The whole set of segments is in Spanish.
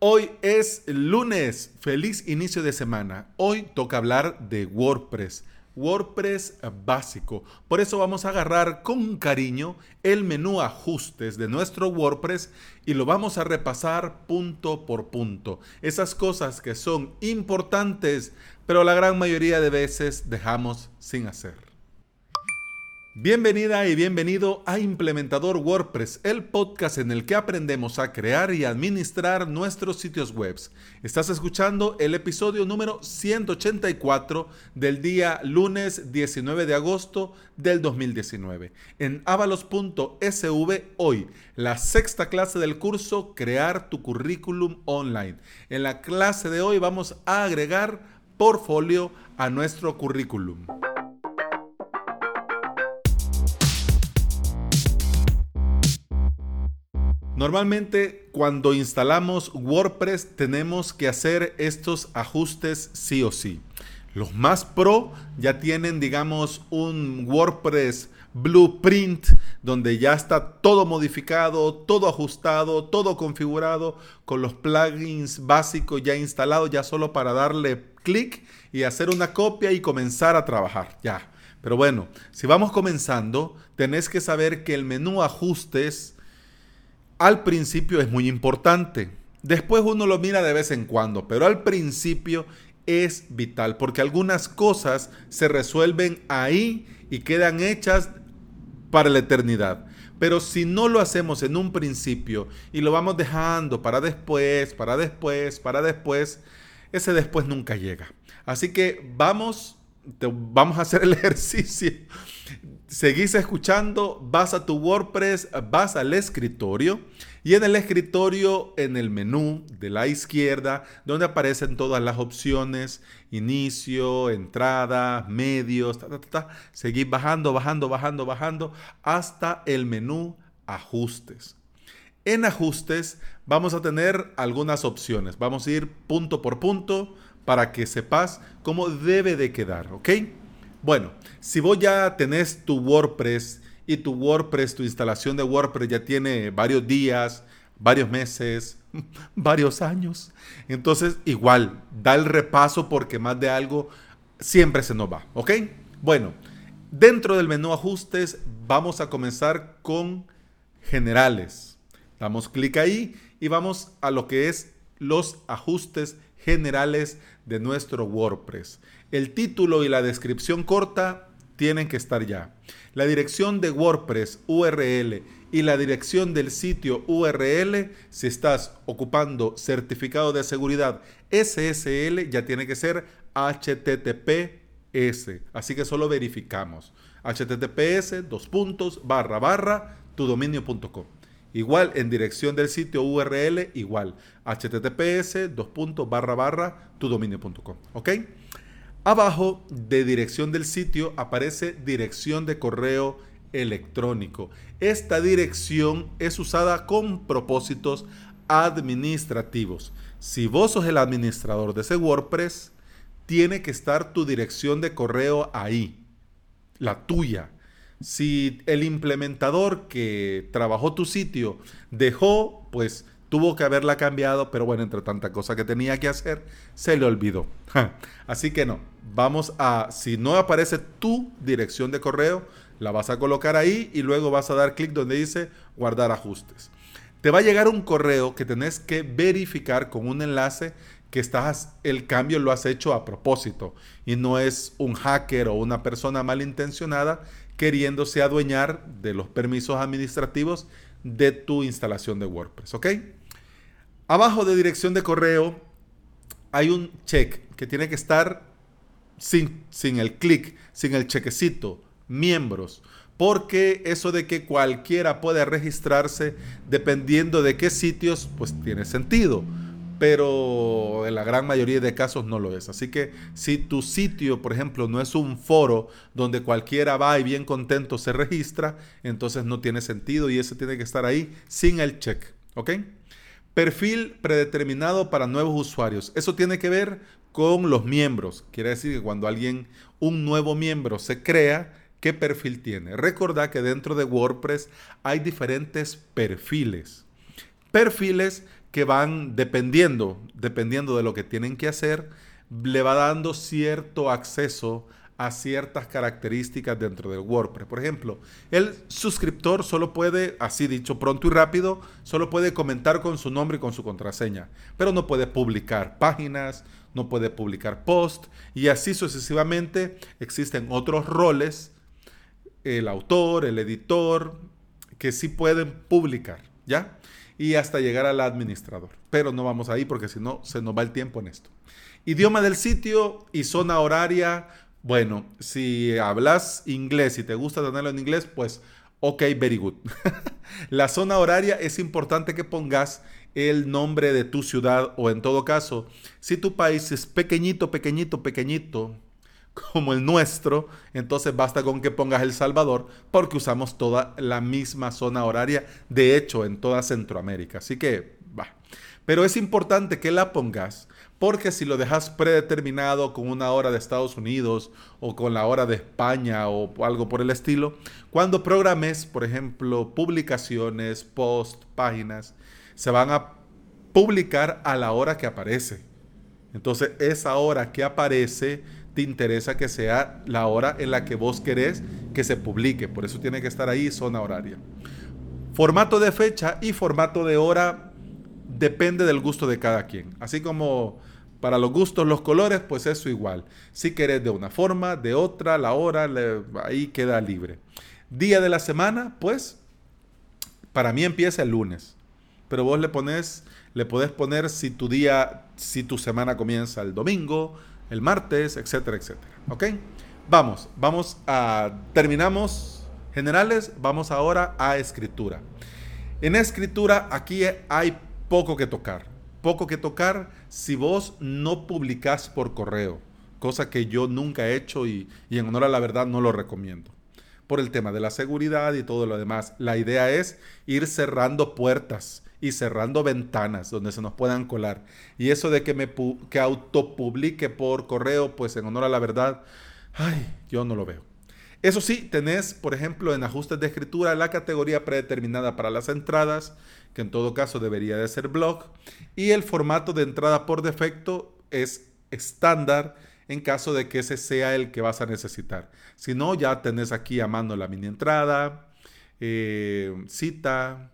Hoy es lunes, feliz inicio de semana. Hoy toca hablar de WordPress, WordPress básico. Por eso vamos a agarrar con cariño el menú ajustes de nuestro WordPress y lo vamos a repasar punto por punto. Esas cosas que son importantes, pero la gran mayoría de veces dejamos sin hacer. Bienvenida y bienvenido a Implementador WordPress, el podcast en el que aprendemos a crear y administrar nuestros sitios web. Estás escuchando el episodio número 184 del día lunes 19 de agosto del 2019. En avalos.sv hoy, la sexta clase del curso Crear tu currículum online. En la clase de hoy vamos a agregar portfolio a nuestro currículum. Normalmente cuando instalamos WordPress tenemos que hacer estos ajustes sí o sí. Los más pro ya tienen, digamos, un WordPress blueprint donde ya está todo modificado, todo ajustado, todo configurado con los plugins básicos ya instalados, ya solo para darle clic y hacer una copia y comenzar a trabajar. Ya. Pero bueno, si vamos comenzando, tenés que saber que el menú ajustes al principio es muy importante. Después uno lo mira de vez en cuando, pero al principio es vital porque algunas cosas se resuelven ahí y quedan hechas para la eternidad. Pero si no lo hacemos en un principio y lo vamos dejando para después, para después, para después, ese después nunca llega. Así que vamos, vamos a hacer el ejercicio seguís escuchando, vas a tu WordPress, vas al escritorio y en el escritorio, en el menú de la izquierda, donde aparecen todas las opciones, inicio, entrada, medios, seguís bajando, bajando, bajando, bajando hasta el menú ajustes. En ajustes vamos a tener algunas opciones. Vamos a ir punto por punto para que sepas cómo debe de quedar, ¿ok? Bueno, si vos ya tenés tu WordPress y tu WordPress, tu instalación de WordPress ya tiene varios días, varios meses, varios años, entonces igual, da el repaso porque más de algo siempre se nos va, ¿ok? Bueno, dentro del menú ajustes vamos a comenzar con generales. Damos clic ahí y vamos a lo que es los ajustes generales de nuestro WordPress. El título y la descripción corta tienen que estar ya. La dirección de WordPress URL y la dirección del sitio URL, si estás ocupando certificado de seguridad SSL, ya tiene que ser HTTPS. Así que solo verificamos. HTTPS, dos puntos, barra, barra, tu dominio.com. Igual en dirección del sitio URL, igual. HTTPS, dos puntos, barra, barra, tu dominio.com. ¿Ok? Abajo de dirección del sitio aparece dirección de correo electrónico. Esta dirección es usada con propósitos administrativos. Si vos sos el administrador de ese WordPress, tiene que estar tu dirección de correo ahí, la tuya. Si el implementador que trabajó tu sitio dejó, pues Tuvo que haberla cambiado, pero bueno, entre tanta cosa que tenía que hacer, se le olvidó. Así que no, vamos a, si no aparece tu dirección de correo, la vas a colocar ahí y luego vas a dar clic donde dice guardar ajustes. Te va a llegar un correo que tenés que verificar con un enlace que estás, el cambio lo has hecho a propósito y no es un hacker o una persona malintencionada queriéndose adueñar de los permisos administrativos de tu instalación de WordPress, ¿ok? Abajo de dirección de correo hay un check que tiene que estar sin, sin el clic, sin el chequecito, miembros. Porque eso de que cualquiera puede registrarse dependiendo de qué sitios, pues tiene sentido. Pero en la gran mayoría de casos no lo es. Así que si tu sitio, por ejemplo, no es un foro donde cualquiera va y bien contento se registra, entonces no tiene sentido y ese tiene que estar ahí sin el check. ¿Ok? Perfil predeterminado para nuevos usuarios. Eso tiene que ver con los miembros. Quiere decir que cuando alguien, un nuevo miembro se crea, ¿qué perfil tiene? Recordad que dentro de WordPress hay diferentes perfiles. Perfiles que van dependiendo, dependiendo de lo que tienen que hacer, le va dando cierto acceso a ciertas características dentro del WordPress. Por ejemplo, el suscriptor solo puede, así dicho pronto y rápido, solo puede comentar con su nombre y con su contraseña, pero no puede publicar páginas, no puede publicar post y así sucesivamente existen otros roles, el autor, el editor, que sí pueden publicar, ¿ya? Y hasta llegar al administrador. Pero no vamos ahí porque si no se nos va el tiempo en esto. Idioma del sitio y zona horaria bueno, si hablas inglés y te gusta tenerlo en inglés, pues ok, very good. la zona horaria es importante que pongas el nombre de tu ciudad o en todo caso, si tu país es pequeñito, pequeñito, pequeñito, como el nuestro, entonces basta con que pongas El Salvador porque usamos toda la misma zona horaria, de hecho en toda Centroamérica. Así que. Pero es importante que la pongas porque si lo dejas predeterminado con una hora de Estados Unidos o con la hora de España o algo por el estilo, cuando programes, por ejemplo, publicaciones, post, páginas, se van a publicar a la hora que aparece. Entonces, esa hora que aparece, te interesa que sea la hora en la que vos querés que se publique. Por eso tiene que estar ahí zona horaria. Formato de fecha y formato de hora depende del gusto de cada quien. Así como para los gustos, los colores, pues eso igual. Si querés de una forma, de otra, la hora, ahí queda libre. Día de la semana, pues para mí empieza el lunes. Pero vos le pones, le podés poner si tu día, si tu semana comienza el domingo, el martes, etcétera, etcétera. ¿Ok? Vamos, vamos a, terminamos generales, vamos ahora a escritura. En escritura aquí hay poco que tocar. Poco que tocar si vos no publicás por correo, cosa que yo nunca he hecho y, en honor a la verdad no lo recomiendo. Por el tema de la seguridad y todo lo demás. La idea es ir cerrando puertas y cerrando ventanas donde se nos puedan colar. Y eso de que me que autopublique por correo, pues en honor a la verdad, ay, yo no lo veo. Eso sí, tenés, por ejemplo, en ajustes de escritura la categoría predeterminada para las entradas, que en todo caso debería de ser blog, y el formato de entrada por defecto es estándar en caso de que ese sea el que vas a necesitar. Si no, ya tenés aquí a mano la mini entrada, eh, cita,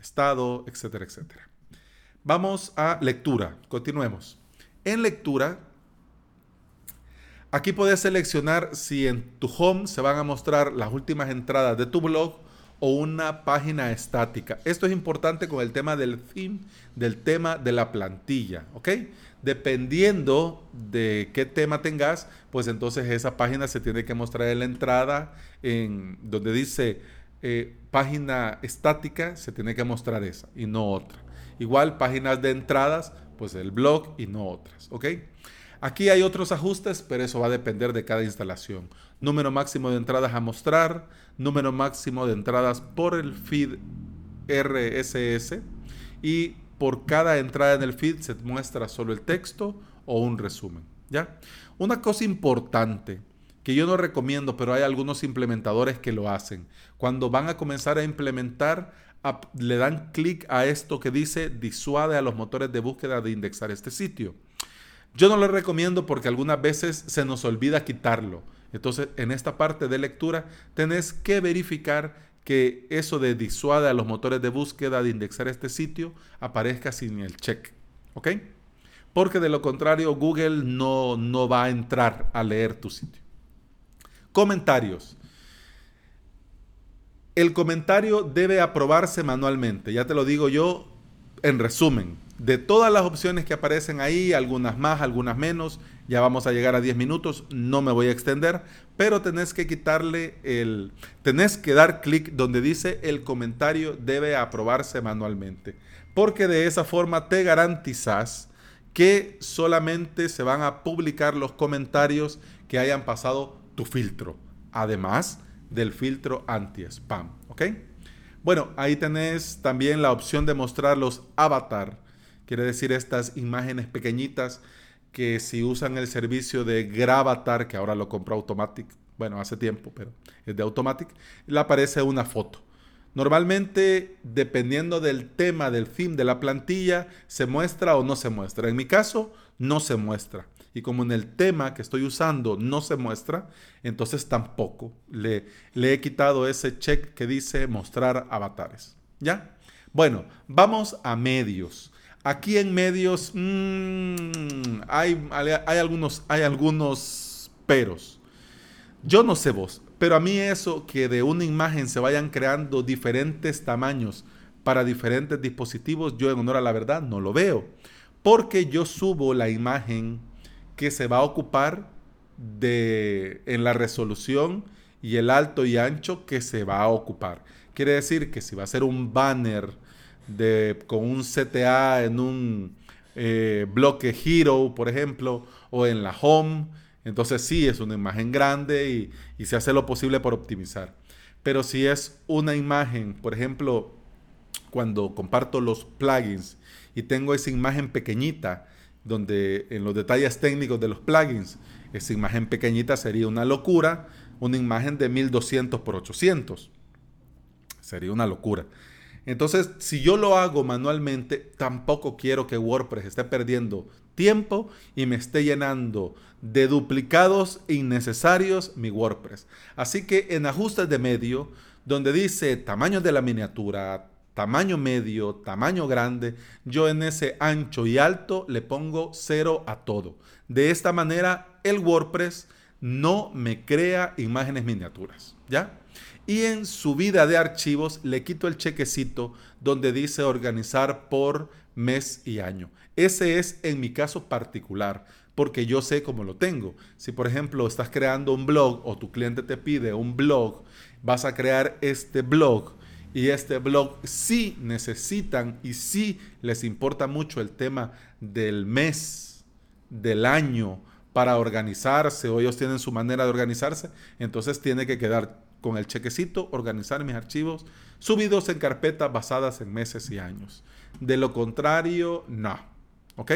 estado, etcétera, etcétera. Vamos a lectura. Continuemos. En lectura Aquí puedes seleccionar si en tu home se van a mostrar las últimas entradas de tu blog o una página estática. Esto es importante con el tema del theme, del tema de la plantilla, ¿ok? Dependiendo de qué tema tengas, pues entonces esa página se tiene que mostrar en la entrada, en donde dice eh, página estática, se tiene que mostrar esa y no otra. Igual páginas de entradas, pues el blog y no otras, ¿ok? Aquí hay otros ajustes, pero eso va a depender de cada instalación. Número máximo de entradas a mostrar, número máximo de entradas por el feed RSS y por cada entrada en el feed se muestra solo el texto o un resumen. ¿ya? Una cosa importante que yo no recomiendo, pero hay algunos implementadores que lo hacen. Cuando van a comenzar a implementar, le dan clic a esto que dice disuade a los motores de búsqueda de indexar este sitio. Yo no lo recomiendo porque algunas veces se nos olvida quitarlo. Entonces, en esta parte de lectura, tenés que verificar que eso de disuade a los motores de búsqueda de indexar este sitio aparezca sin el check. ¿Ok? Porque de lo contrario, Google no, no va a entrar a leer tu sitio. Comentarios. El comentario debe aprobarse manualmente. Ya te lo digo yo en resumen de todas las opciones que aparecen ahí, algunas más, algunas menos, ya vamos a llegar a 10 minutos, no me voy a extender, pero tenés que quitarle el, tenés que dar clic donde dice el comentario debe aprobarse manualmente, porque de esa forma te garantizas que solamente se van a publicar los comentarios que hayan pasado tu filtro, además del filtro anti-spam, ¿ok? Bueno, ahí tenés también la opción de mostrar los avatar Quiere decir estas imágenes pequeñitas que si usan el servicio de Gravatar, que ahora lo compró Automatic, bueno, hace tiempo, pero es de Automatic, le aparece una foto. Normalmente, dependiendo del tema, del fin de la plantilla, se muestra o no se muestra. En mi caso, no se muestra. Y como en el tema que estoy usando no se muestra, entonces tampoco le, le he quitado ese check que dice mostrar avatares. ¿Ya? Bueno, vamos a medios. Aquí en medios hay, hay, algunos, hay algunos peros. Yo no sé vos, pero a mí eso que de una imagen se vayan creando diferentes tamaños para diferentes dispositivos, yo en honor a la verdad no lo veo. Porque yo subo la imagen que se va a ocupar de, en la resolución y el alto y ancho que se va a ocupar. Quiere decir que si va a ser un banner de, con un CTA en un eh, bloque Hero, por ejemplo, o en la Home, entonces sí es una imagen grande y, y, se hace lo posible por optimizar. Pero si es una imagen, por ejemplo, cuando comparto los plugins y tengo esa imagen pequeñita, donde en los detalles técnicos de los plugins, esa imagen pequeñita sería una locura, una imagen de 1200 por 800. Sería una locura. Entonces, si yo lo hago manualmente, tampoco quiero que WordPress esté perdiendo tiempo y me esté llenando de duplicados innecesarios mi WordPress. Así que en ajustes de medio, donde dice tamaño de la miniatura, tamaño medio, tamaño grande, yo en ese ancho y alto le pongo cero a todo. De esta manera, el WordPress no me crea imágenes miniaturas, ¿ya? Y en subida de archivos le quito el chequecito donde dice organizar por mes y año. Ese es en mi caso particular porque yo sé cómo lo tengo. Si por ejemplo estás creando un blog o tu cliente te pide un blog, vas a crear este blog y este blog sí necesitan y sí les importa mucho el tema del mes, del año para organizarse o ellos tienen su manera de organizarse, entonces tiene que quedar con el chequecito, organizar mis archivos subidos en carpetas basadas en meses y años. De lo contrario, no. ¿Ok?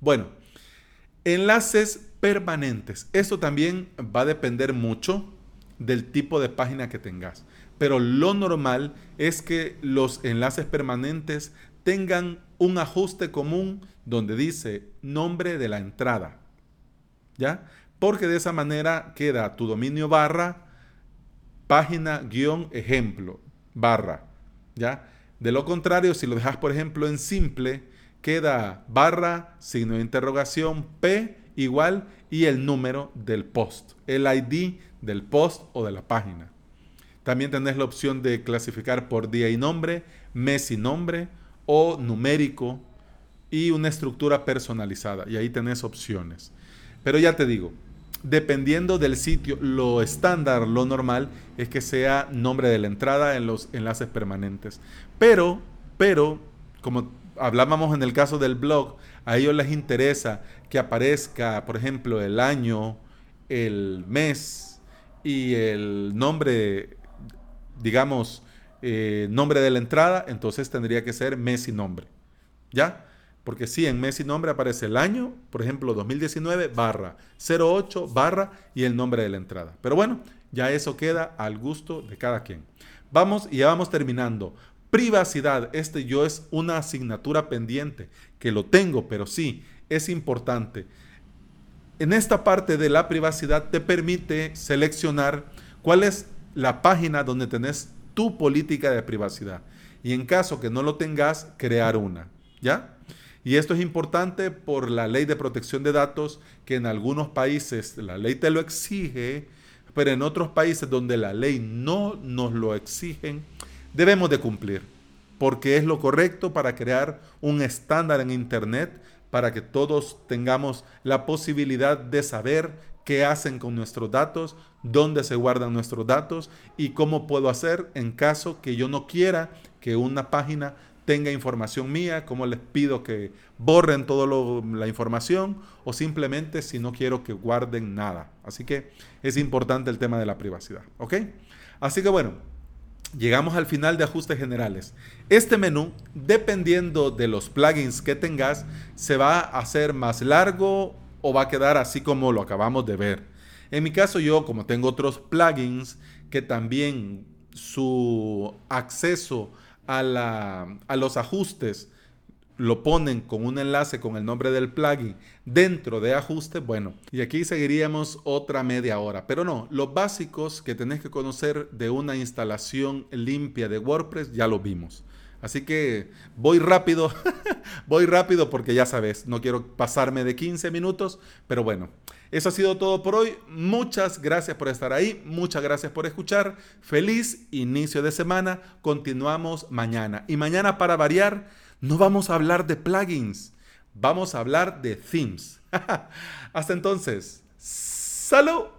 Bueno, enlaces permanentes. Esto también va a depender mucho del tipo de página que tengas. Pero lo normal es que los enlaces permanentes tengan un ajuste común donde dice nombre de la entrada. ¿Ya? Porque de esa manera queda tu dominio barra página guion ejemplo barra. ¿Ya? De lo contrario, si lo dejas, por ejemplo, en simple, queda barra, signo de interrogación, P igual y el número del post, el ID del post o de la página. También tenés la opción de clasificar por día y nombre, mes y nombre o numérico y una estructura personalizada. Y ahí tenés opciones. Pero ya te digo, dependiendo del sitio, lo estándar, lo normal, es que sea nombre de la entrada en los enlaces permanentes. Pero, pero, como hablábamos en el caso del blog, a ellos les interesa que aparezca, por ejemplo, el año, el mes y el nombre, digamos, eh, nombre de la entrada, entonces tendría que ser mes y nombre. ¿Ya? Porque si en mes y nombre aparece el año, por ejemplo, 2019 barra 08 barra y el nombre de la entrada. Pero bueno, ya eso queda al gusto de cada quien. Vamos y ya vamos terminando. Privacidad, este yo es una asignatura pendiente, que lo tengo, pero sí, es importante. En esta parte de la privacidad te permite seleccionar cuál es la página donde tenés tu política de privacidad. Y en caso que no lo tengas, crear una. ¿Ya? Y esto es importante por la ley de protección de datos, que en algunos países la ley te lo exige, pero en otros países donde la ley no nos lo exigen, debemos de cumplir, porque es lo correcto para crear un estándar en Internet, para que todos tengamos la posibilidad de saber qué hacen con nuestros datos, dónde se guardan nuestros datos y cómo puedo hacer en caso que yo no quiera que una página tenga información mía, cómo les pido que borren toda la información o simplemente si no quiero que guarden nada. Así que es importante el tema de la privacidad. ¿Ok? Así que bueno, llegamos al final de ajustes generales. Este menú, dependiendo de los plugins que tengas, se va a hacer más largo o va a quedar así como lo acabamos de ver. En mi caso yo, como tengo otros plugins que también su acceso a, la, a los ajustes lo ponen con un enlace con el nombre del plugin dentro de ajuste, bueno, y aquí seguiríamos otra media hora. Pero no, los básicos que tenés que conocer de una instalación limpia de WordPress ya lo vimos. Así que voy rápido, voy rápido porque ya sabes, no quiero pasarme de 15 minutos, pero bueno, eso ha sido todo por hoy. Muchas gracias por estar ahí, muchas gracias por escuchar. Feliz inicio de semana, continuamos mañana. Y mañana para variar, no vamos a hablar de plugins, vamos a hablar de themes. Hasta entonces, salud.